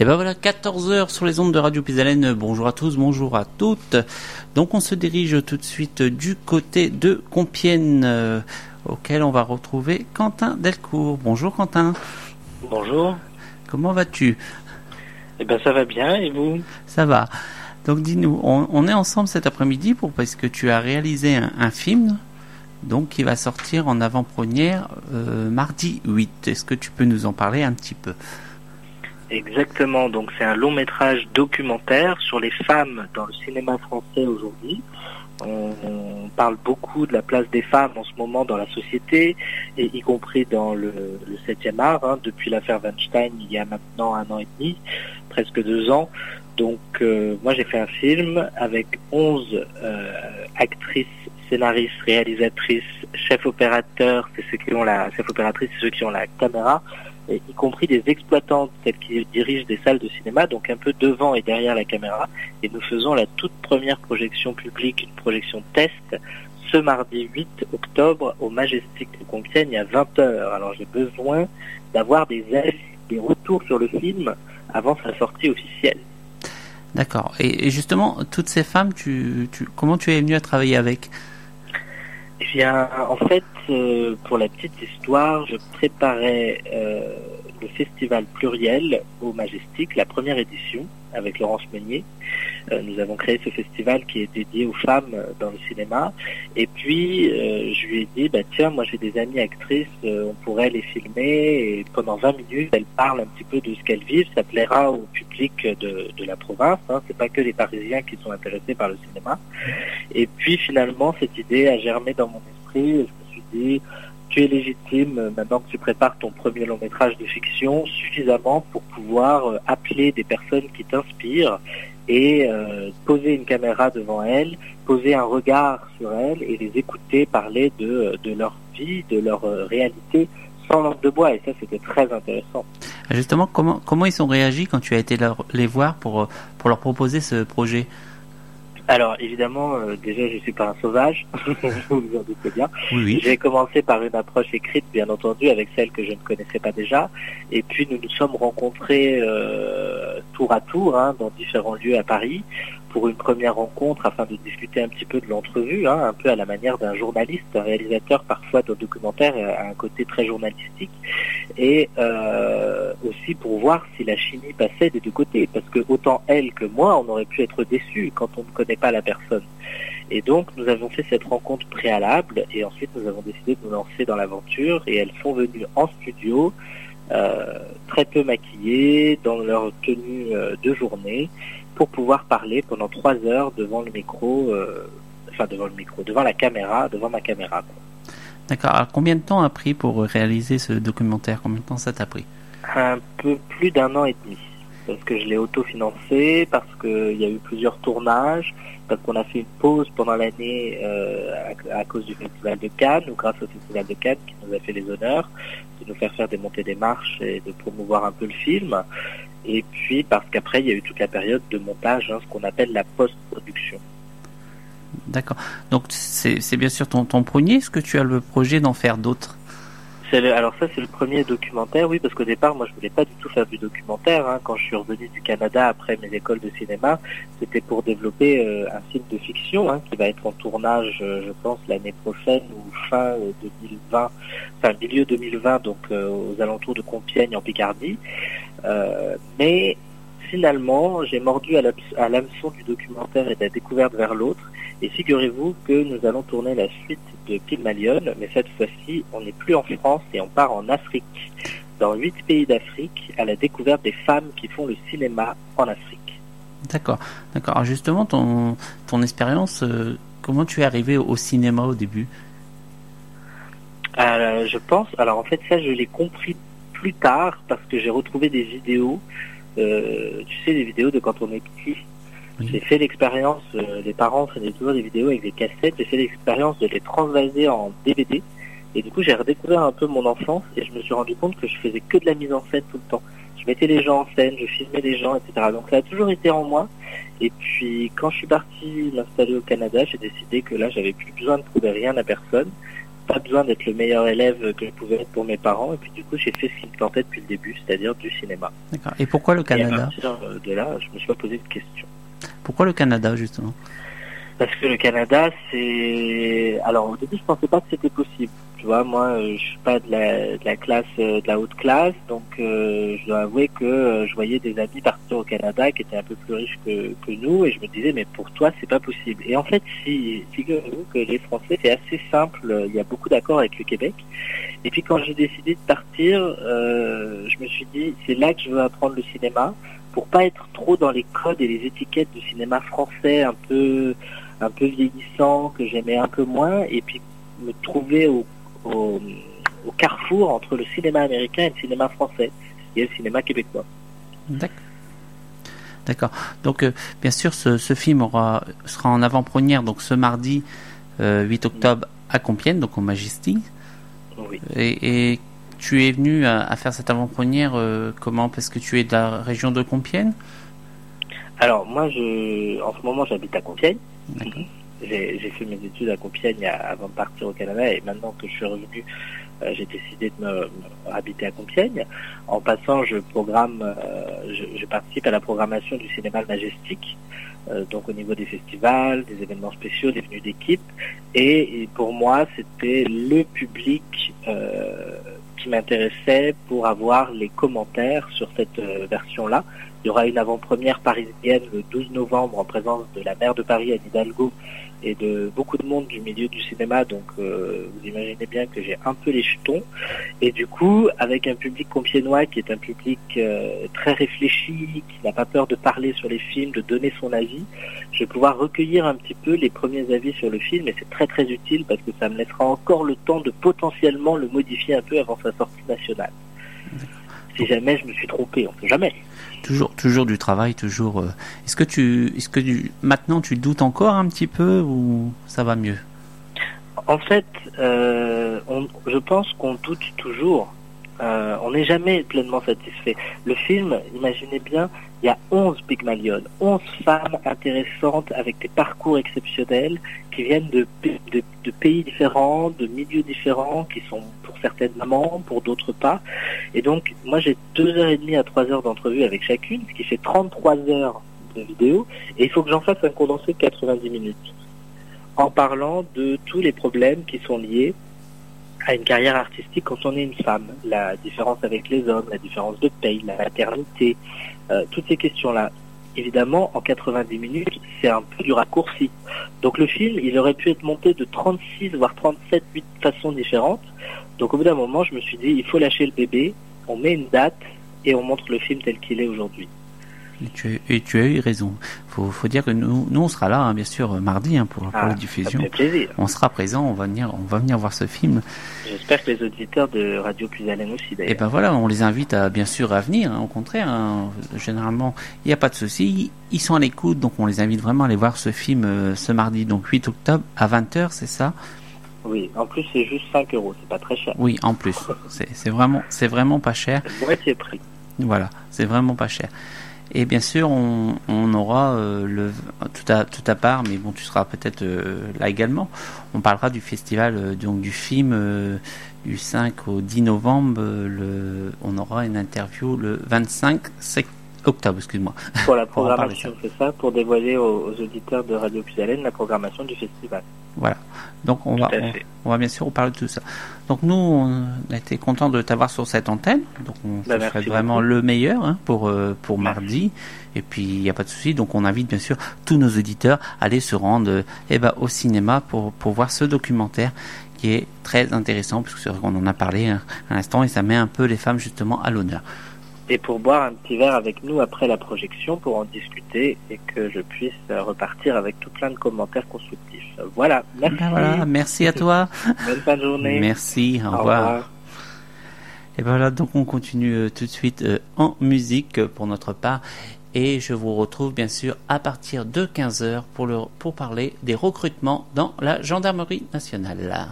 Et ben voilà, 14h sur les ondes de Radio Pisalène. Bonjour à tous, bonjour à toutes. Donc on se dirige tout de suite du côté de Compiègne, euh, auquel on va retrouver Quentin Delcourt. Bonjour Quentin. Bonjour. Comment vas-tu? Eh ben ça va bien, et vous? Ça va. Donc dis-nous, on, est ensemble cet après-midi pour parce que tu as réalisé un, film donc qui va sortir en avant-première euh, mardi 8. Est-ce que tu peux nous en parler un petit peu? Exactement, donc c'est un long métrage documentaire sur les femmes dans le cinéma français aujourd'hui. On, parle beaucoup de la place des femmes en ce moment dans la société, et y compris dans le, 7e art, hein, depuis l'affaire Weinstein il y a maintenant un an et demi, presque deux ans. Donc euh, moi j'ai fait un film avec 11 euh, actrices, scénaristes, réalisatrices, chefs opérateurs, c'est ceux qui ont la chef opératrice, c'est ceux qui ont la caméra, y compris des exploitants, celles qui dirigent des salles de cinéma, donc un peu devant et derrière la caméra. Et nous faisons la toute première projection publique, une projection test, ce mardi 8 octobre au Majestic de Compiègne à 20h. Alors j'ai besoin d'avoir des des retours sur le film avant sa sortie officielle. D'accord. Et, justement, toutes ces femmes, tu, comment tu es venu à travailler avec? Eh bien, en fait, euh, pour la petite histoire, je préparais euh, le festival pluriel au Majestic, la première édition, avec Laurence Meunier. Euh, nous avons créé ce festival qui est dédié aux femmes dans le cinéma. Et puis, je lui ai dit, bah, tiens, moi j'ai des amies actrices, on pourrait les filmer et pendant 20 minutes, elles parlent un petit peu de ce qu'elles vivent. Ça plaira au public de, la province. Hein. C'est pas que les Parisiens qui sont intéressés par le cinéma. Et puis finalement, cette idée a germé dans mon esprit. Je me suis dit, tu es légitime, maintenant que tu prépares ton premier long métrage de fiction, suffisamment pour pouvoir euh, appeler des personnes qui t'inspirent et euh, poser une caméra devant elles, poser un regard sur elles et les écouter parler de, de leur vie, de leur euh, réalité sans langue de bois. Et ça, c'était très intéressant. Justement, comment, comment ils ont réagi quand tu as été les voir pour, pour leur proposer ce projet? Alors évidemment, euh, déjà je suis pas un sauvage, vous vous en doutez bien. J'ai commencé par une approche écrite, bien entendu, avec celle que je ne connaissais pas déjà. Et puis nous nous sommes rencontrés euh, tour à tour hein, dans différents lieux à Paris pour une première rencontre afin de discuter un petit peu de l'entrevue, hein, un peu à la manière d'un journaliste, un réalisateur parfois de documentaire a un côté très journalistique, et euh, aussi pour voir si la chimie passait des deux côtés, parce que autant elle que moi, on aurait pu être déçus quand on ne connaît pas la personne. Et donc nous avons fait cette rencontre préalable, et ensuite nous avons décidé de nous lancer dans l'aventure, et elles sont venues en studio. Euh, très peu maquillées, dans leur tenue euh, de journée, pour pouvoir parler pendant trois heures devant le micro, euh, enfin devant le micro, devant la caméra, devant ma caméra. D'accord. Alors combien de temps a pris pour réaliser ce documentaire? Combien de temps ça t'a pris? Un peu plus d'un an et demi. Parce que je l'ai autofinancé, parce qu'il y a eu plusieurs tournages, parce qu'on a fait une pause pendant l'année euh, à, cause du Festival de Cannes, ou grâce au Festival de Cannes qui nous a fait les honneurs de nous faire faire des montées des marches et de promouvoir un peu le film. Et puis parce qu'après, il y a eu toute la période de montage, hein, ce qu'on appelle la post-production. D'accord. Donc c'est bien sûr ton, ton premier. Est-ce que tu as le projet d'en faire d'autres? Alors ça c'est le premier documentaire, oui, parce qu'au départ moi je voulais pas du tout faire du documentaire. Hein. Quand je suis revenu du Canada après mes écoles de cinéma, c'était pour développer euh, un film de fiction hein, qui va être en tournage, euh, je pense, l'année prochaine ou fin 2020, euh, enfin milieu 2020, donc aux alentours de Compiègne en Picardie. mais finalement, j'ai mordu à l'hameçon du documentaire et de la découverte vers l'autre. Et figurez-vous que nous allons tourner la suite de Pygmalion, mais cette fois-ci, on n'est plus en France et on part en Afrique, dans huit pays d'Afrique, à la découverte des femmes qui font le cinéma en Afrique. D'accord, d'accord. Alors justement, ton, ton expérience, euh, comment tu es arrivé au cinéma au début? Euh, Je pense, alors en fait ça je l'ai compris plus tard parce que j'ai retrouvé des vidéos, euh, tu sais, des vidéos de quand on est petit j'ai fait l'expérience, euh, les parents faisaient toujours des vidéos avec des cassettes, j'ai fait l'expérience de les transvaser en DVD. Et du coup, j'ai redécouvert un peu mon enfance et je me suis rendu compte que je faisais que de la mise en scène tout le temps. Je mettais les gens en scène, je filmais les gens, etc. Donc ça a toujours été en moi. Et puis, quand je suis parti m'installer au Canada, j'ai décidé que là, j'avais plus besoin de prouver rien à personne pas besoin d'être le meilleur élève que je pouvais être pour mes parents. Et puis du coup, j'ai fait ce qui me tentait depuis le début, c'est-à-dire du cinéma. D'accord. Et pourquoi le Et à Canada? partir de là, je me suis pas posé de questions. Pourquoi le Canada justement? Parce que le Canada, c'est... Alors au début, je pensais pas que c'était possible. Tu vois, moi, euh, je suis pas de la, de la classe, euh, de la haute classe, donc euh, je dois avouer que je voyais des amis partir au Canada qui étaient un peu plus riches que, nous, et je me disais, mais pour toi, c'est pas possible. Et en fait, si, figurez-vous que les Français, c'est assez simple. Il y a beaucoup d'accords avec le Québec. Et puis quand j'ai décidé de partir, je me suis dit, c'est là que je veux apprendre le cinéma pour pas être trop dans les codes et les étiquettes du cinéma français un peu un peu vieillissant que j'aimais un peu moins et puis me trouver au, au, au carrefour entre le cinéma américain et le cinéma français et le cinéma québécois. D'accord. D'accord. Donc, euh, bien sûr, ce, ce film aura, sera en avant-première donc ce mardi euh, 8 octobre à Compiègne, donc au Majestic. Oui. Et, et tu es venu à, à faire cette avant-première euh, comment? Parce que tu es de la région de Compiègne? Alors moi, je, en ce moment, j'habite à Compiègne. J'ai j'ai fait mes études à Compiègne avant de partir au Canada et maintenant que je suis revenu, euh, j'ai décidé de me, me habiter à Compiègne. En passant, je programme, euh, je, je participe à la programmation du cinéma Le Majestic, euh, donc au niveau des festivals, des événements spéciaux, des venues d'équipe. Et, et pour moi, c'était le public euh, m'intéressait pour avoir les commentaires sur cette euh, version-là. Il y aura une avant-première parisienne le 12 novembre en présence de la maire de Paris, Anne Hidalgo, et de beaucoup de monde du milieu du cinéma, donc euh, vous imaginez bien que j'ai un peu les jetons. Et du coup, avec un public compiénois qui est un public euh, très réfléchi, qui n'a pas peur de parler sur les films, de donner son avis, je vais pouvoir recueillir un petit peu les premiers avis sur le film, et c'est très très utile parce que ça me laissera encore le temps de potentiellement le modifier un peu avant sa sortie nationale. Si jamais je me suis trompé, on sait jamais. Toujours, toujours du travail, toujours. euh, Est-ce que tu, est-ce que tu, maintenant tu doutes encore un petit peu ou ça va mieux? En fait, euh, on- je pense qu'on doute toujours. Euh, on n'est jamais pleinement satisfait. Le film, imaginez bien, il y a 11 Pygmalion, 11 femmes intéressantes avec des parcours exceptionnels qui viennent de, de, pays différents, de milieux différents, qui sont pour certaines mamans, pour d'autres pas. Et donc, moi j'ai deux heures et demie à trois heures d'entrevue avec chacune, ce qui fait 33 heures de vidéo, et il faut que j'en fasse un condensé de 90 minutes en parlant de tous les problèmes qui sont liés à une carrière artistique quand on est une femme. La différence avec les hommes, la différence de paye, la maternité, euh, toutes ces questions-là. Évidemment, en 90 minutes, c'est un peu du raccourci. Donc le film, il aurait pu être monté de 36, voire 37, 8 façons différentes. Donc au bout d'un moment, je me suis dit, il faut lâcher le bébé, on met une date et on montre le film tel qu'il est aujourd'hui. Et tu, et tu as eu raison. Faut, faut dire que nous, nous on sera là, hein, bien sûr, euh, mardi hein, pour, pour Ah, la ça diffusion. me fait plaisir. On sera présent, on va venir, on va venir voir ce film. J'espère que les auditeurs de Radio Plus Haleine aussi, Et d'ailleurs. ben voilà, on les invite à bien sûr à venir. hein, au contraire, généralement, il n'y a pas de souci. Ils sont à l'écoute, donc on les invite vraiment à aller voir ce film euh, ce mardi, donc 8 octobre à 20h, c'est ça? Oui, en plus c'est juste 5 euros, c'est pas très cher. Oui, en plus, c'est vraiment, c'est vraiment pas cher. C'est moitié prix. Voilà, c'est vraiment pas cher. Et bien sûr, on, on aura euh, le tout à tout à part, mais bon, tu seras peut-être euh, là également. On parlera du festival euh, donc du film du 5 au 10 novembre. le, on aura une interview le 25 sec- octobre, excuse-moi. Pour la programmation, c'est ça, pour dévoiler aux, aux auditeurs de Radio Plus Haleine la programmation du festival. Donc on va on, va bien sûr vous parler de tout ça. Donc nous, on a été content de t'avoir sur cette antenne. Donc on Bah, souhaite vraiment beaucoup. le meilleur hein, pour euh, pour Merci. mardi. Et puis il n'y a pas de souci. Donc on invite bien sûr tous nos auditeurs à aller se rendre euh, eh ben, au cinéma pour pour voir ce documentaire qui est très intéressant parce que c'est vrai qu'on en a parlé hein, à l'instant et ça met un peu les femmes justement à l'honneur. Et pour boire un petit verre avec nous après la projection, pour en discuter et que je puisse repartir avec tout plein de commentaires constructifs. Voilà, merci. Ben voilà, merci à toi. Bonne fin de journée. Merci. Au, revoir. Et ben voilà, donc on continue euh, tout de suite euh, en musique euh, pour notre part. Et je vous retrouve bien sûr à partir de 15h pour, le, pour parler des recrutements dans la gendarmerie nationale.